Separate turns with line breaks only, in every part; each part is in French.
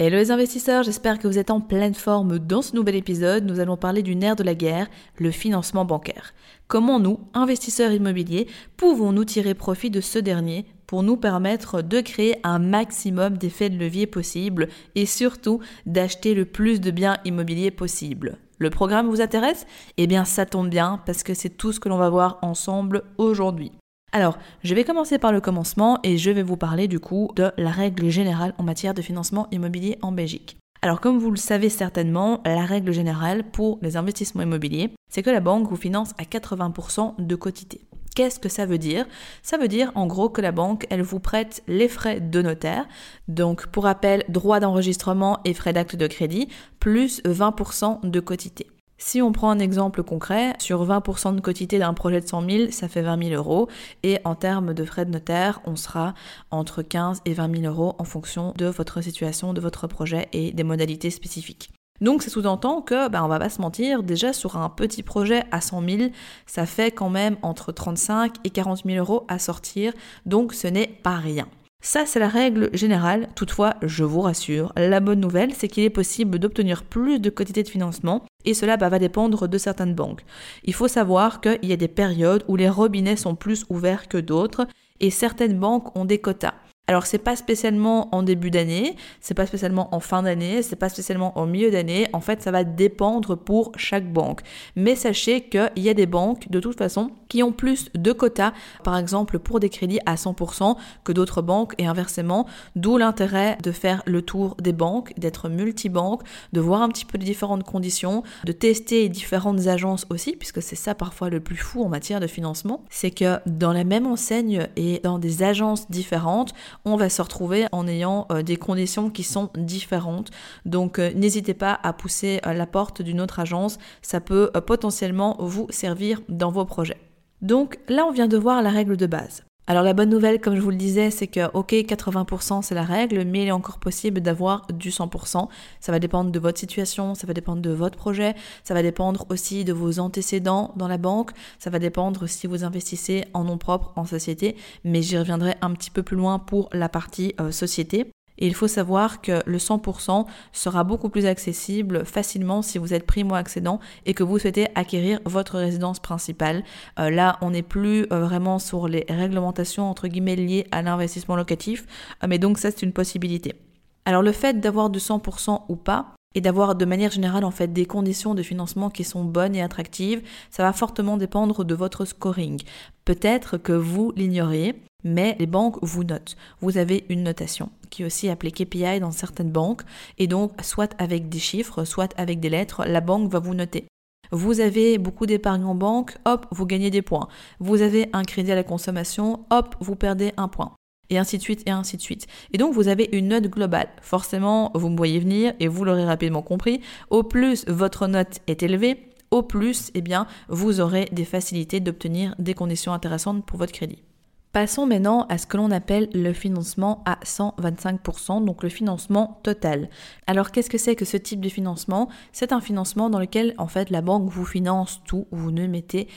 Hello les investisseurs, j'espère que vous êtes en pleine forme dans ce nouvel épisode. Nous allons parler du nerf de la guerre, le financement bancaire. Comment nous, investisseurs immobiliers, pouvons-nous tirer profit de ce dernier pour nous permettre de créer un maximum d'effets de levier possible et surtout d'acheter le plus de biens immobiliers possible? Le programme vous intéresse? Eh bien ça tombe bien parce que c'est tout ce que l'on va voir ensemble aujourd'hui. Alors, je vais commencer par le commencement et je vais vous parler du coup de la règle générale en matière de financement immobilier en Belgique. Alors comme vous le savez certainement, la règle générale pour les investissements immobiliers, c'est que la banque vous finance à 80% de quotité. Qu'est-ce que ça veut dire? Ça veut dire en gros que la banque, elle vous prête les frais de notaire, donc pour rappel, droit d'enregistrement et frais d'acte de crédit, plus 20% de quotité. Si on prend un exemple concret, sur 20% de quotité d'un projet de 100 000, ça fait 20 000 euros. Et en termes de frais de notaire, on sera entre 15 et 20 000 euros en fonction de votre situation, de votre projet et des modalités spécifiques. Donc ça sous-entend que, ben, on va pas se mentir, déjà sur un petit projet à 100 000, ça fait quand même entre 35 et 40 000 euros à sortir, donc ce n'est pas rien. Ça, c'est la règle générale. Toutefois, je vous rassure, la bonne nouvelle, c'est qu'il est possible d'obtenir plus de quantité de financement et cela bah, va dépendre de certaines banques. Il faut savoir qu'il y a des périodes où les robinets sont plus ouverts que d'autres et certaines banques ont des quotas. Alors c'est pas spécialement en début d'année, c'est pas spécialement en fin d'année, c'est pas spécialement au milieu d'année. En fait, ça va dépendre pour chaque banque. Mais sachez qu'il y a des banques de toute façon qui ont plus de quotas, par exemple pour des crédits à 100% que d'autres banques et inversement. D'où l'intérêt de faire le tour des banques, d'être multibanque, de voir un petit peu les différentes conditions, de tester différentes agences aussi, puisque c'est ça parfois le plus fou en matière de financement, c'est que dans la même enseigne et dans des agences différentes, on va se retrouver en ayant euh, des conditions qui sont différentes. Donc euh, n'hésitez pas à pousser euh, la porte d'une autre agence, ça peut potentiellement vous servir dans vos projets. Donc là, on vient de voir la règle de base. Alors la bonne nouvelle, comme je vous le disais, c'est que ok, 80% c'est la règle, mais il est encore possible d'avoir du 100%. Ça va dépendre de votre situation, ça va dépendre de votre projet, ça va dépendre aussi de vos antécédents dans la banque, ça va dépendre si vous investissez en nom propre, en société, mais j'y reviendrai un petit peu plus loin pour la partie euh, société. Et il faut savoir que le 100% sera beaucoup plus accessible facilement si vous êtes primo-accédant et que vous souhaitez acquérir votre résidence principale. Euh, là, on n'est plus euh, vraiment sur les réglementations entre guillemets liées à l'investissement locatif, euh, mais donc ça c'est une possibilité. Alors le fait d'avoir du 100% ou pas, et d'avoir de manière générale en fait des conditions de financement qui sont bonnes et attractives, ça va fortement dépendre de votre scoring. Peut-être que vous l'ignorez, mais les banques vous notent. Vous avez une notation qui est aussi appelée KPI dans certaines banques, et donc soit avec des chiffres, soit avec des lettres, la banque va vous noter. Vous avez beaucoup d'épargne en banque, hop, vous gagnez des points. Vous avez un crédit à la consommation, hop, vous perdez un point. Et ainsi de suite, et ainsi de suite. Et donc vous avez une note globale. Forcément, vous me voyez venir, et vous l'aurez rapidement compris, au plus votre note est élevée, au plus, eh bien, vous aurez des facilités d'obtenir des conditions intéressantes pour votre crédit. Passons maintenant à ce que l'on appelle le financement à 125%, donc le financement total. Alors qu'est-ce que c'est que ce type de financement? C'est un financement dans lequel en fait la banque vous finance tout, vous ne mettez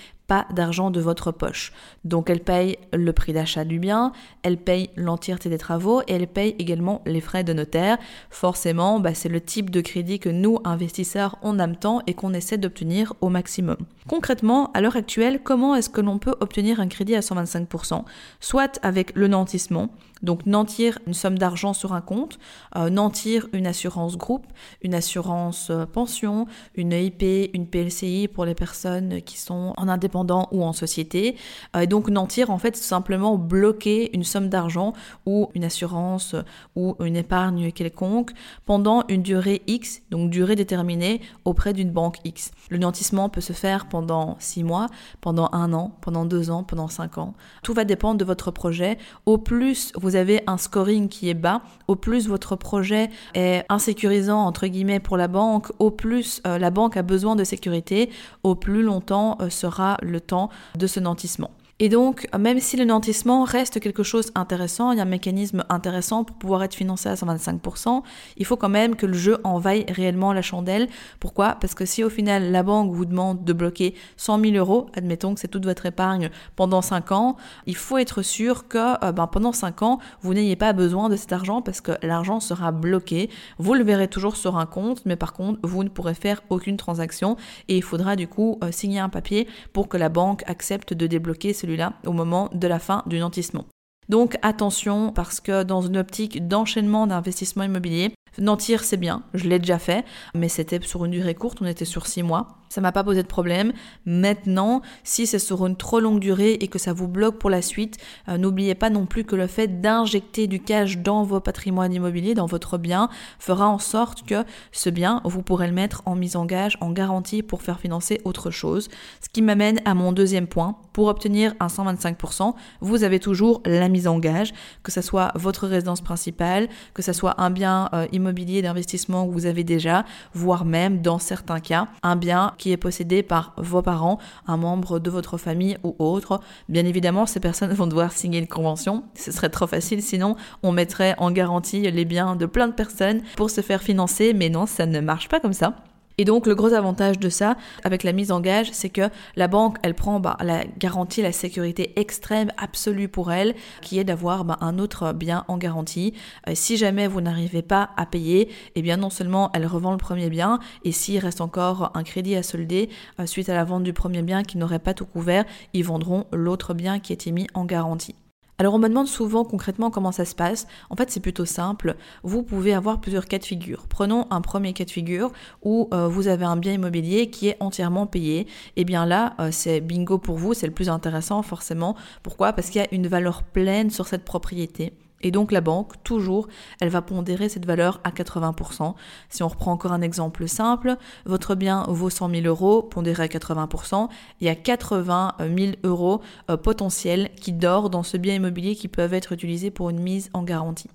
d'argent de votre poche. Donc elle paye le prix d'achat du bien, elle paye l'entièreté des travaux et elle paye également les frais de notaire. Forcément, bah, c'est le type de crédit que nous, investisseurs, on aime tant et qu'on essaie d'obtenir au maximum. Concrètement, à l'heure actuelle, comment est-ce que l'on peut obtenir un crédit à 125% Soit avec le nantissement, donc nantir une somme d'argent sur un compte, euh, nantir une assurance groupe, une assurance euh, pension, une IP, une PLCI pour les personnes qui sont en indépendant ou en société. Et donc nantir, en fait, simplement bloquer une somme d'argent ou une assurance ou une épargne quelconque pendant une durée X, donc durée déterminée auprès d'une banque X. Le nantissement peut se faire pendant six mois, pendant un an, pendant deux ans, pendant cinq ans. Tout va dépendre de votre projet. Au plus vous avez un scoring qui est bas, au plus votre projet est insécurisant entre guillemets pour la banque, au plus euh, la banque a besoin de sécurité, au plus longtemps euh, sera le temps de ce nantissement. Et donc, même si le nantissement reste quelque chose intéressant, il y a un mécanisme intéressant pour pouvoir être financé à 125%, il faut quand même que le jeu envaille réellement la chandelle. Pourquoi? Parce que si au final la banque vous demande de bloquer 100 000 euros, admettons que c'est toute votre épargne pendant 5 ans, il faut être sûr que euh, ben, pendant 5 ans, vous n'ayez pas besoin de cet argent parce que l'argent sera bloqué. Vous le verrez toujours sur un compte, mais par contre, vous ne pourrez faire aucune transaction et il faudra du coup euh, signer un papier pour que la banque accepte de débloquer celui là au moment de la fin du nantissement. Donc attention parce que dans une optique d'enchaînement d'investissement immobilier, Nantir, c'est bien, je l'ai déjà fait, mais c'était sur une durée courte, on était sur six mois. Ça m'a pas posé de problème. Maintenant, si c'est sur une trop longue durée et que ça vous bloque pour la suite, euh, n'oubliez pas non plus que le fait d'injecter du cash dans vos patrimoines immobiliers, dans votre bien, fera en sorte que ce bien, vous pourrez le mettre en mise en gage, en garantie pour faire financer autre chose. Ce qui m'amène à mon deuxième point. Pour obtenir un 125%, vous avez toujours la mise en gage, que ce soit votre résidence principale, que ce soit un bien euh, immobilier d'investissement que vous avez déjà, voire même, dans certains cas, un bien qui est possédé par vos parents, un membre de votre famille ou autre. Bien évidemment, ces personnes vont devoir signer une convention. Ce serait trop facile, sinon on mettrait en garantie les biens de plein de personnes pour se faire financer, mais non, ça ne marche pas comme ça. Et donc le gros avantage de ça, avec la mise en gage, c'est que la banque, elle prend bah, la garantie, la sécurité extrême, absolue pour elle, qui est d'avoir bah, un autre bien en garantie. Si jamais vous n'arrivez pas à payer, eh bien non seulement elle revend le premier bien, et s'il reste encore un crédit à solder euh, suite à la vente du premier bien qui n'aurait pas tout couvert, ils vendront l'autre bien qui était mis en garantie. Alors on me demande souvent concrètement comment ça se passe. En fait c'est plutôt simple. Vous pouvez avoir plusieurs cas de figure. Prenons un premier cas de figure où euh, vous avez un bien immobilier qui est entièrement payé. Et eh bien là euh, c'est bingo pour vous, c'est le plus intéressant forcément. Pourquoi? Parce qu'il y a une valeur pleine sur cette propriété. Et donc la banque, toujours, elle va pondérer cette valeur à 80%. Si on reprend encore un exemple simple, votre bien vaut 100 000 euros, pondéré à 80%, il y a 80 000 euros euh, potentiels qui dorment dans ce bien immobilier qui peuvent être utilisés pour une mise en garantie.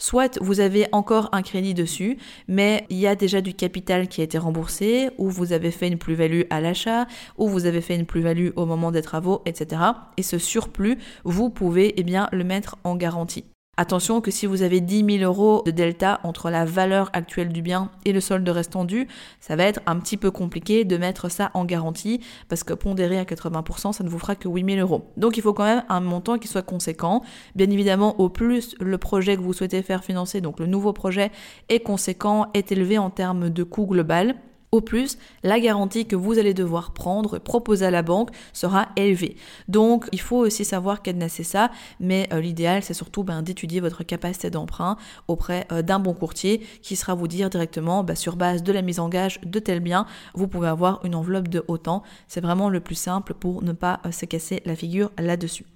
Soit vous avez encore un crédit dessus, mais il y a déjà du capital qui a été remboursé, ou vous avez fait une plus-value à l'achat, ou vous avez fait une plus-value au moment des travaux, etc. Et ce surplus, vous pouvez eh bien, le mettre en garantie. Attention que si vous avez 10 000 euros de delta entre la valeur actuelle du bien et le solde restant dû, ça va être un petit peu compliqué de mettre ça en garantie parce que pondéré à 80%, ça ne vous fera que 8 000 euros. Donc il faut quand même un montant qui soit conséquent. Bien évidemment, au plus le projet que vous souhaitez faire financer, donc le nouveau projet est conséquent, est élevé en termes de coût global, au plus, la garantie que vous allez devoir prendre proposer à la banque sera élevée. Donc, il faut aussi savoir cadenasser ça, mais euh, l'idéal, c'est surtout ben, d'étudier votre capacité d'emprunt auprès euh, d'un bon courtier qui sera vous dire directement, ben, sur base de la mise en gage de tel bien, vous pouvez avoir une enveloppe de autant. C'est vraiment le plus simple pour ne pas euh, se casser la figure là-dessus.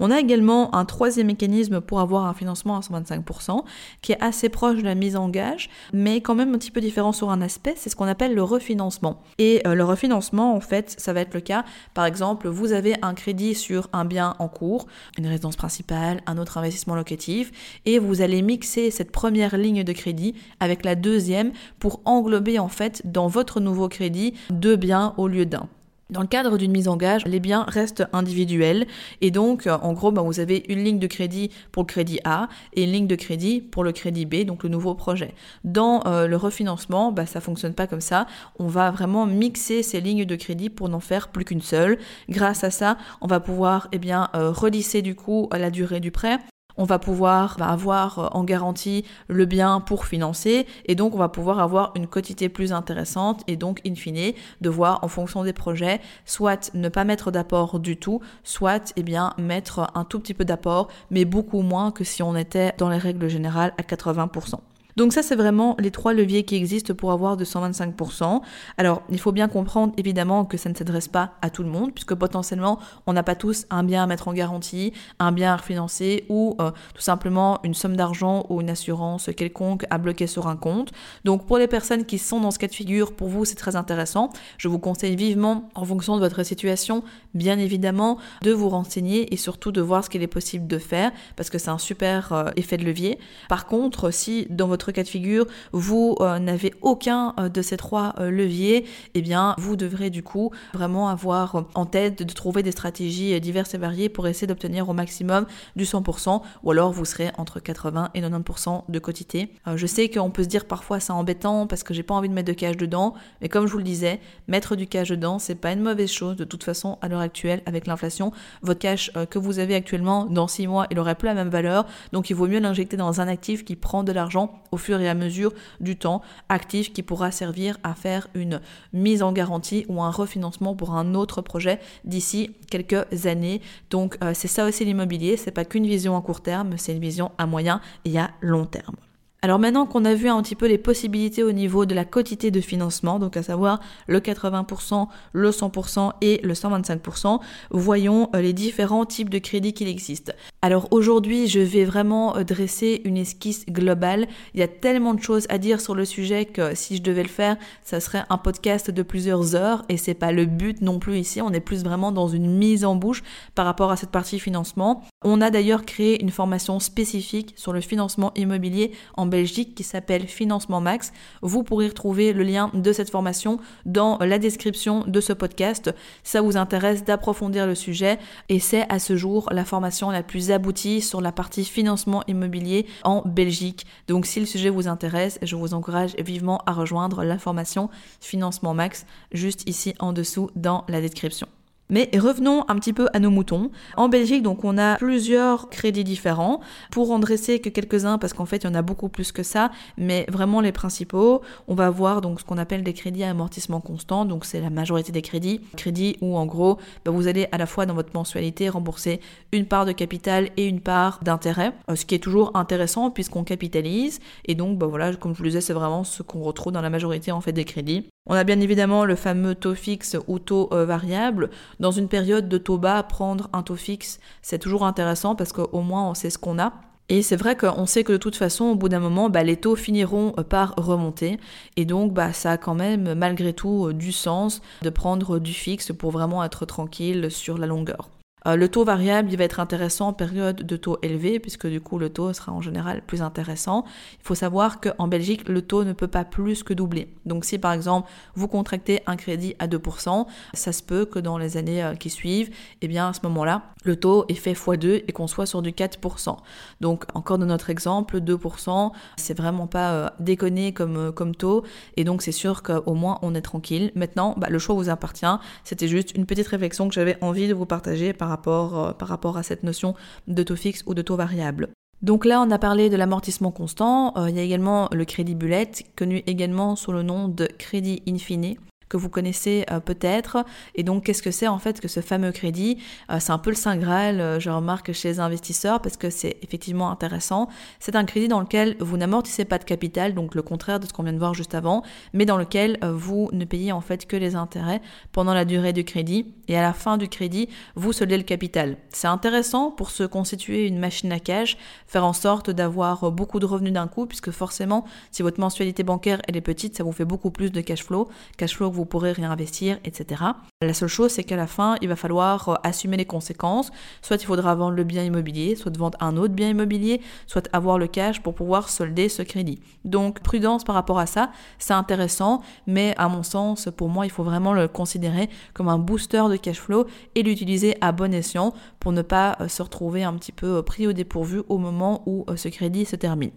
On a également un troisième mécanisme pour avoir un financement à 125% qui est assez proche de la mise en gage, mais quand même un petit peu différent sur un aspect, c'est ce qu'on appelle le refinancement. Et euh, le refinancement, en fait, ça va être le cas, par exemple, vous avez un crédit sur un bien en cours, une résidence principale, un autre investissement locatif, et vous allez mixer cette première ligne de crédit avec la deuxième pour englober en fait dans votre nouveau crédit deux biens au lieu d'un. Dans le cadre d'une mise en gage, les biens restent individuels et donc euh, en gros bah, vous avez une ligne de crédit pour le crédit A et une ligne de crédit pour le crédit B, donc le nouveau projet. Dans euh, le refinancement, bah, ça fonctionne pas comme ça. On va vraiment mixer ces lignes de crédit pour n'en faire plus qu'une seule. Grâce à ça, on va pouvoir eh bien euh, relisser du coup la durée du prêt on va pouvoir bah, avoir euh, en garantie le bien pour financer et donc on va pouvoir avoir une quotité plus intéressante et donc in fine devoir en fonction des projets soit ne pas mettre d'apport du tout, soit eh bien mettre un tout petit peu d'apport mais beaucoup moins que si on était dans les règles générales à 80%. Donc ça, c'est vraiment les trois leviers qui existent pour avoir de 125%. Alors, il faut bien comprendre évidemment que ça ne s'adresse pas à tout le monde, puisque potentiellement, on n'a pas tous un bien à mettre en garantie, un bien à refinancer ou euh, tout simplement une somme d'argent ou une assurance quelconque à bloquer sur un compte. Donc, pour les personnes qui sont dans ce cas de figure, pour vous, c'est très intéressant. Je vous conseille vivement, en fonction de votre situation, bien évidemment, de vous renseigner et surtout de voir ce qu'il est possible de faire, parce que c'est un super euh, effet de levier. Par contre, si dans votre cas de figure, vous euh, n'avez aucun euh, de ces trois leviers, eh bien, vous devrez du coup vraiment avoir en tête de trouver des stratégies diverses et variées pour essayer d'obtenir au maximum du 100%, ou alors vous serez entre 80 et 90% de quotité. je sais qu'on peut se dire parfois c'est embêtant parce que j'ai pas envie de mettre de cash dedans, mais comme je vous le disais, mettre du cash dedans, c'est pas une mauvaise chose de toute façon à l'heure actuelle avec l'inflation. Votre cash que vous avez actuellement dans 6 mois, il aurait plus la même valeur, donc il vaut mieux l'injecter dans un actif qui prend de l'argent au fur et à mesure du temps, actif qui pourra servir à faire une mise en garantie ou un refinancement pour un autre projet d'ici quelques années. Donc euh, c'est ça aussi l'immobilier, c'est pas qu'une vision à court terme, c'est une vision à moyen et à long terme. Alors maintenant qu'on a vu un petit peu les possibilités au niveau de la quotité de financement, donc à savoir le 80%, le 100% et le 125%, voyons euh, les différents types de crédits qu'il existe. Alors aujourd'hui, je vais vraiment euh, dresser une esquisse globale. Il y a tellement de choses à dire sur le sujet que si je devais le faire, ça serait un podcast de plusieurs heures et c'est pas le but non plus ici. On est plus vraiment dans une mise en bouche par rapport à cette partie financement. On a d'ailleurs créé une formation spécifique sur le financement immobilier en Belgique qui s'appelle Financement Max. Vous pourrez retrouver le lien de cette formation dans la description de ce podcast. Ça vous intéresse d'approfondir le sujet et c'est à ce jour la formation la plus aboutie sur la partie financement immobilier en Belgique. Donc si le sujet vous intéresse, je vous encourage vivement à rejoindre la formation Financement Max juste ici en dessous dans la description. Mais revenons un petit peu à nos moutons. En Belgique, donc, on a plusieurs crédits différents. Pour en dresser que quelques-uns, parce qu'en fait, il y en a beaucoup plus que ça, mais vraiment les principaux, on va voir donc ce qu'on appelle des crédits à amortissement constant. Donc, c'est la majorité des crédits. Crédits où, en gros, bah, vous allez à la fois dans votre mensualité rembourser une part de capital et une part d'intérêt, euh, ce qui est toujours intéressant puisqu'on capitalise. Et donc, bah, voilà, comme je vous le disais, c'est vraiment ce qu'on retrouve dans la majorité en fait des crédits. On a bien évidemment le fameux taux fixe ou taux euh, variable. Dans une période de taux bas, prendre un taux fixe, c'est toujours intéressant parce qu'au moins on sait ce qu'on a. Et c'est vrai qu'on sait que de toute façon, au bout d'un moment, bah, les taux finiront euh, par remonter. Et donc, bah, ça a quand même, malgré tout, euh, du sens de prendre du fixe pour vraiment être tranquille sur la longueur. Euh, le taux variable, il va être intéressant en période de taux élevé, puisque du coup le taux sera en général plus intéressant. Il faut savoir qu'en Belgique, le taux ne peut pas plus que doubler. Donc si par exemple vous contractez un crédit à 2%, ça se peut que dans les années euh, qui suivent, eh bien à ce moment-là, le taux est fait x2 et qu'on soit sur du 4%. Donc encore dans notre exemple, 2%, c'est vraiment pas euh, déconné comme, comme taux, et donc c'est sûr qu'au moins on est tranquille. Maintenant, bah, le choix vous appartient. C'était juste une petite réflexion que j'avais envie de vous partager par euh, par rapport à cette notion de taux fixe ou de taux variable. Donc là, on a parlé de l'amortissement constant. Euh, il y a également le crédit bullet, connu également sous le nom de crédit infini que vous connaissez euh, peut-être. Et donc, qu'est-ce que c'est en fait que ce fameux crédit? Euh, C'est un peu le saint graal, euh, je remarque, chez les investisseurs, parce que c'est effectivement intéressant. C'est un crédit dans lequel vous n'amortissez pas de capital, donc le contraire de ce qu'on vient de voir juste avant, mais dans lequel vous ne payez en fait que les intérêts pendant la durée du crédit. Et à la fin du crédit, vous soldez le capital. C'est intéressant pour se constituer une machine à cash, faire en sorte d'avoir beaucoup de revenus d'un coup, puisque forcément, si votre mensualité bancaire elle est petite, ça vous fait beaucoup plus de cash flow. Cash flow vous pourrez réinvestir, etc. La seule chose, c'est qu'à la fin, il va falloir euh, assumer les conséquences. Soit il faudra vendre le bien immobilier, soit vendre un autre bien immobilier, soit avoir le cash pour pouvoir solder ce crédit. Donc, prudence par rapport à ça, c'est intéressant, mais à mon sens, pour moi, il faut vraiment le considérer comme un booster de cash flow et l'utiliser à bon escient pour ne pas euh, se retrouver un petit peu euh, pris au dépourvu au moment où ce crédit se termine.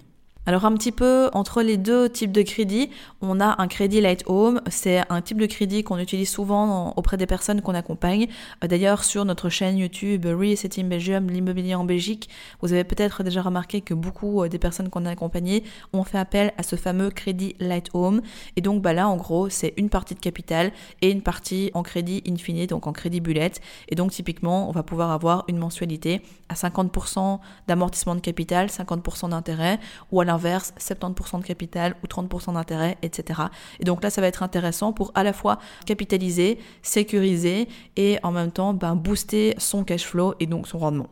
Alors un petit peu entre les deux types de crédits, on a un crédit light home, c'est un type de crédit qu'on utilise souvent auprès des personnes qu'on accompagne. Euh, d'ailleurs sur notre chaîne YouTube Real Estate in Belgium, l'immobilier en Belgique, vous avez peut-être déjà remarqué que beaucoup euh, des personnes qu'on a accompagnées ont fait appel à ce fameux crédit light home. Et donc bah là en gros c'est une partie de capital et une partie en crédit infini, donc en crédit bullet. Et donc typiquement on va pouvoir avoir une mensualité à 50% d'amortissement de capital, 50% d'intérêt ou à l'inverse 70% de capital ou 30% d'intérêt, etc. Et donc là, ça va être intéressant pour à la fois capitaliser, sécuriser et en même temps ben, booster son cash flow et donc son rendement.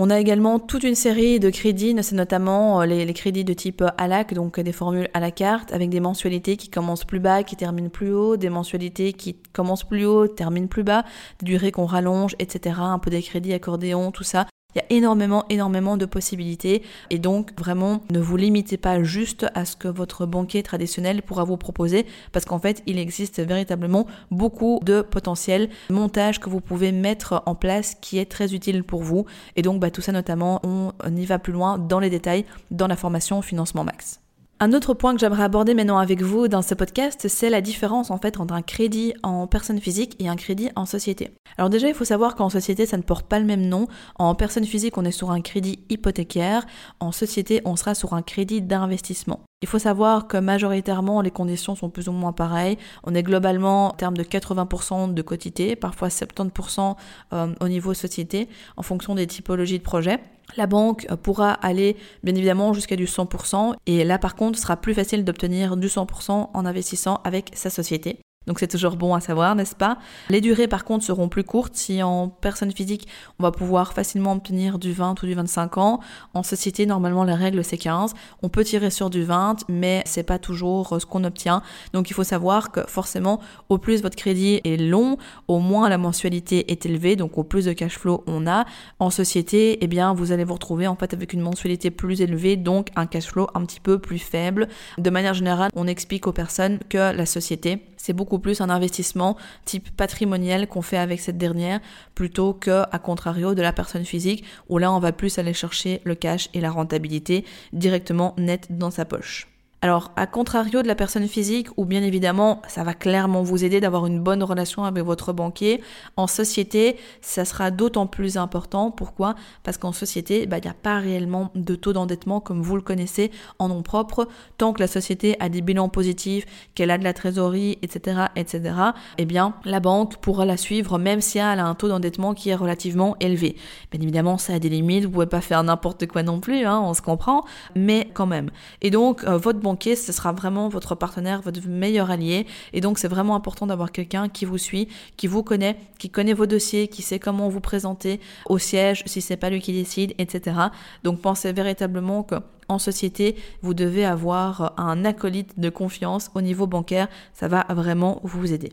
On a également toute une série de crédits, c'est notamment euh, les, crédits de type ALAC, donc des formules à la carte, avec des mensualités qui commencent plus bas, qui terminent plus haut, des mensualités qui commencent plus haut, terminent plus bas, des durées qu'on rallonge, etc. Un peu des crédits accordéons, tout ça. Il y a énormément, énormément de possibilités et donc vraiment ne vous limitez pas juste à ce que votre banquier traditionnel pourra vous proposer parce qu'en fait il existe véritablement beaucoup de potentiels montages que vous pouvez mettre en place qui est très utile pour vous et donc bah, tout ça notamment on y va plus loin dans les détails dans la formation financement max. Un autre point que j'aimerais aborder maintenant avec vous dans ce podcast, c'est la différence en fait entre un crédit en personne physique et un crédit en société. Alors déjà, il faut savoir qu'en société, ça ne porte pas le même nom. En personne physique, on est sur un crédit hypothécaire. En société, on sera sur un crédit d'investissement. Il faut savoir que majoritairement, les conditions sont plus ou moins pareilles. On est globalement en termes de 80% de quotité, parfois 70% euh, au niveau société, en fonction des typologies de projets. La banque pourra aller bien évidemment jusqu'à du 100% et là par contre sera plus facile d'obtenir du 100% en investissant avec sa société. Donc c'est toujours bon à savoir, n'est-ce pas? Les durées par contre seront plus courtes. Si en personne physique, on va pouvoir facilement obtenir du 20 ou du 25 ans, en société, normalement la règle c'est 15. On peut tirer sur du 20, mais c'est pas toujours ce qu'on obtient. Donc il faut savoir que forcément, au plus votre crédit est long, au moins la mensualité est élevée, donc au plus de cash flow on a. En société, eh bien vous allez vous retrouver en fait avec une mensualité plus élevée, donc un cash flow un petit peu plus faible. De manière générale, on explique aux personnes que la société c'est beaucoup plus un investissement type patrimonial qu'on fait avec cette dernière plutôt que à contrario de la personne physique où là on va plus aller chercher le cash et la rentabilité directement net dans sa poche. Alors, à contrario de la personne physique, où bien évidemment, ça va clairement vous aider d'avoir une bonne relation avec votre banquier, en société, ça sera d'autant plus important. Pourquoi? Parce qu'en société, bah, il n'y a pas réellement de taux d'endettement comme vous le connaissez en nom propre. Tant que la société a des bilans positifs, qu'elle a de la trésorerie, etc., etc., eh bien, la banque pourra la suivre même si elle a un taux d'endettement qui est relativement élevé. Bien évidemment, ça a des limites, vous pouvez pas faire n'importe quoi non plus, hein, on se comprend, mais quand même. Et donc, euh, votre banquier, ce sera vraiment votre partenaire, votre meilleur allié. Et donc, c'est vraiment important d'avoir quelqu'un qui vous suit, qui vous connaît, qui connaît vos dossiers, qui sait comment vous présenter au siège, si c'est pas lui qui décide, etc. Donc, pensez véritablement que en société, vous devez avoir un acolyte de confiance au niveau bancaire. Ça va vraiment vous aider.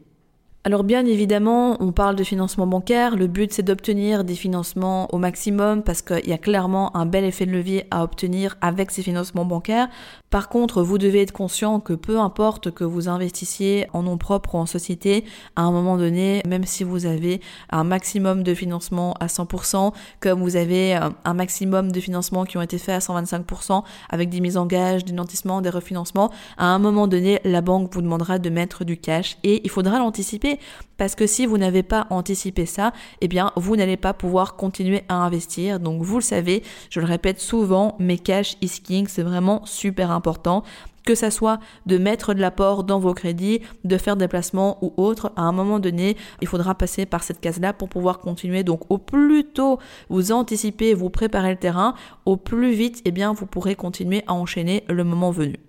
Alors bien évidemment, on parle de financement bancaire, le but c'est d'obtenir des financements au maximum parce qu'il y a clairement un bel effet de levier à obtenir avec ces financements bancaires. Par contre, vous devez être conscient que peu importe que vous investissiez en nom propre ou en société, à un moment donné, même si vous avez un maximum de financement à 100%, comme vous avez euh, un maximum de financements qui ont été faits à 125% avec des mises en gage, des nantissements, des refinancements, à un moment donné, la banque vous demandera de mettre du cash et il faudra l'anticiper parce que si vous n'avez pas anticipé ça, eh bien, vous n'allez pas pouvoir continuer à investir. Donc, vous le savez, je le répète souvent, mais cash is king, c'est vraiment super important que ça soit de mettre de l'apport dans vos crédits, de faire des placements ou autre, à un moment donné, il faudra passer par cette case-là pour pouvoir continuer. Donc au plus tôt vous anticipez, vous préparez le terrain, au plus vite, eh bien, vous pourrez continuer à enchaîner le moment venu.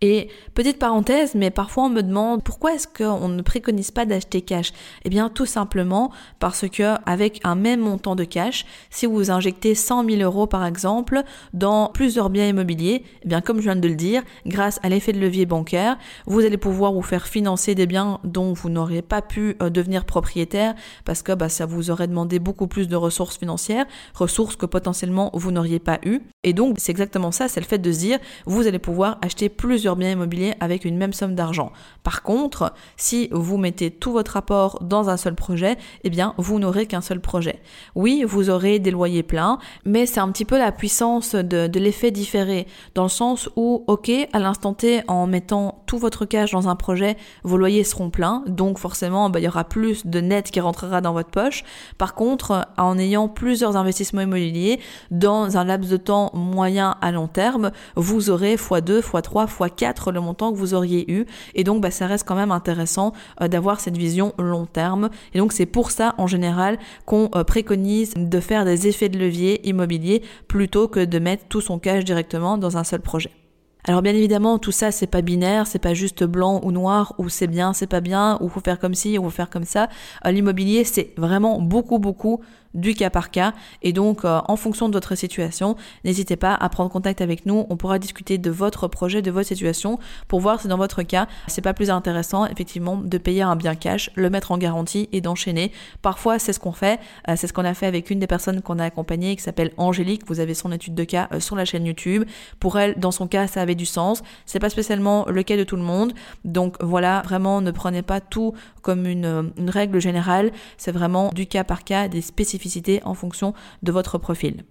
Et petite parenthèse, mais parfois on me demande pourquoi est-ce qu'on ne préconise pas d'acheter cash? Eh bien tout simplement parce que avec un même montant de cash, si vous injectez 100 000 euros par exemple dans plusieurs biens immobiliers, eh bien comme je viens de le dire, grâce à l'effet de levier bancaire, vous allez pouvoir vous faire financer des biens dont vous n'auriez pas pu euh, devenir propriétaire parce que bah, ça vous aurait demandé beaucoup plus de ressources financières, ressources que potentiellement vous n'auriez pas eu. Et donc c'est exactement ça, c'est le fait de se dire vous allez pouvoir acheter plusieurs biens immobiliers avec une même somme d'argent. Par contre, si vous mettez tout votre apport dans un seul projet, eh bien, vous n'aurez qu'un seul projet. Oui, vous aurez des loyers pleins, mais c'est un petit peu la puissance de, l'effet différé, dans le sens où, ok, à l'instant T, en mettant tout votre cash dans un projet, vos loyers seront pleins, donc forcément, bah, il y aura plus de net qui rentrera dans votre poche. Par contre, en ayant plusieurs investissements immobiliers, dans un laps de temps moyen à long terme, vous aurez x2, x3, x4 4 le montant que vous auriez eu. Et donc, bah, ça reste quand même intéressant euh, d'avoir cette vision long terme. Et donc, c'est pour ça, en général, qu'on euh, préconise de faire des effets de levier immobilier plutôt que de mettre tout son cash directement dans un seul projet. Alors bien évidemment, tout ça c'est pas binaire, c'est pas juste blanc ou noir ou c'est bien, c'est pas bien ou faut faire comme ci ou faut faire comme ça. Euh, l'immobilier c'est vraiment beaucoup beaucoup du cas par cas. Et donc, euh, en fonction de votre situation, n'hésitez pas à prendre contact avec nous. On pourra discuter de votre projet, de votre situation, pour voir si dans votre cas, c'est pas plus intéressant, effectivement, de payer un bien cash, le mettre en garantie et d'enchaîner. Parfois, c'est ce qu'on fait. Euh, c'est ce qu'on a fait avec une des personnes qu'on a accompagnées qui s'appelle Angélique. Vous avez son étude de cas euh, sur la chaîne YouTube. Pour elle, dans son cas, ça avait du sens. C'est pas spécialement le cas de tout le monde. Donc voilà, vraiment, ne prenez pas tout comme une règle générale. C'est vraiment du cas par cas, des spécificités en fonction de votre profil.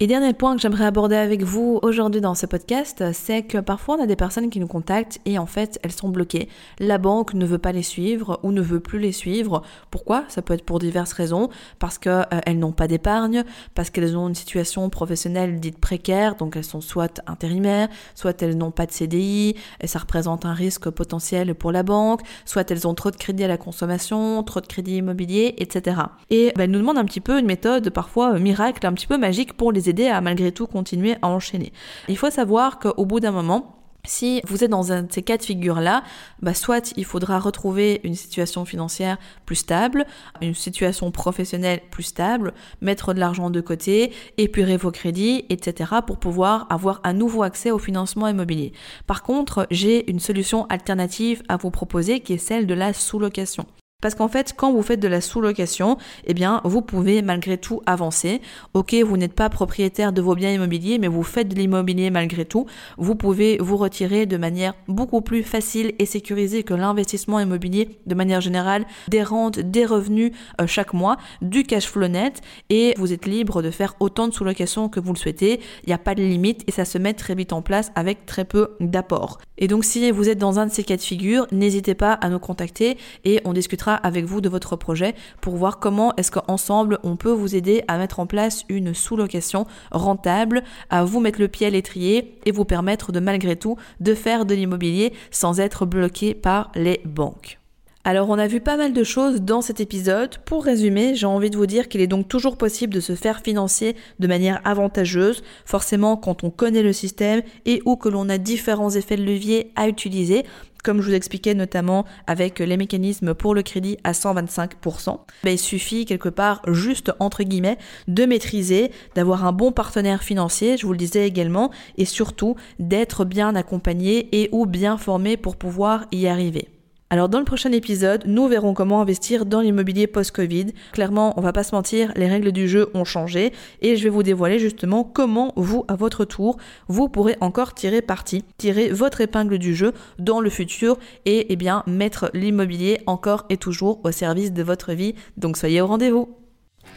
Et dernier point que j'aimerais aborder avec vous aujourd'hui dans ce podcast, c'est que parfois on a des personnes qui nous contactent et en fait elles sont bloquées. La banque ne veut pas les suivre ou ne veut plus les suivre. Pourquoi? Ça peut être pour diverses raisons. Parce qu'elles euh, n'ont pas d'épargne, parce qu'elles ont une situation professionnelle dite précaire, donc elles sont soit intérimaires, soit elles n'ont pas de CDI et ça représente un risque potentiel pour la banque, soit elles ont trop de crédit à la consommation, trop de crédit immobilier, etc. Et ben, elles nous demandent un petit peu une méthode parfois miracle, un petit peu magique pour les aider à malgré tout continuer à enchaîner. Il faut savoir qu'au bout d'un moment, si vous êtes dans un de ces cas de figure-là, bah soit il faudra retrouver une situation financière plus stable, une situation professionnelle plus stable, mettre de l'argent de côté, épurer vos crédits, etc. pour pouvoir avoir un nouveau accès au financement immobilier. Par contre, j'ai une solution alternative à vous proposer qui est celle de la sous-location. Parce qu'en fait, quand vous faites de la sous-location, eh bien, vous pouvez malgré tout avancer. Ok, vous n'êtes pas propriétaire de vos biens immobiliers, mais vous faites de l'immobilier malgré tout. Vous pouvez vous retirer de manière beaucoup plus facile et sécurisée que l'investissement immobilier de manière générale, des rentes, des revenus euh, chaque mois, du cash flow net, et vous êtes libre de faire autant de sous-location que vous le souhaitez. Il n'y a pas de limite et ça se met très vite en place avec très peu d'apport. Et donc, si vous êtes dans un de ces cas de figure, n'hésitez pas à nous contacter et on discutera avec vous de votre projet pour voir comment est-ce qu'ensemble on peut vous aider à mettre en place une sous-location rentable, à vous mettre le pied à l'étrier et vous permettre de malgré tout de faire de l'immobilier sans être bloqué par les banques. Alors on a vu pas mal de choses dans cet épisode. Pour résumer, j'ai envie de vous dire qu'il est donc toujours possible de se faire financer de manière avantageuse, forcément quand on connaît le système et ou que l'on a différents effets de levier à utiliser comme je vous expliquais notamment avec les mécanismes pour le crédit à 125%, ben, il suffit quelque part juste entre guillemets de maîtriser, d'avoir un bon partenaire financier, je vous le disais également, et surtout d'être bien accompagné et ou bien formé pour pouvoir y arriver. Alors dans le prochain épisode, nous verrons comment investir dans l'immobilier post-Covid. Clairement, on va pas se mentir, les règles du jeu ont changé et je vais vous dévoiler justement comment vous, à votre tour, vous pourrez encore tirer parti, tirer votre épingle du jeu dans le futur et eh bien mettre l'immobilier encore et toujours au service de votre vie. Donc soyez au rendez-vous.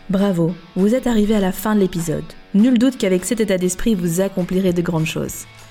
Bravo, vous êtes arrivé à la fin de l'épisode. Nul doute qu'avec cet état d'esprit, vous accomplirez de grandes choses.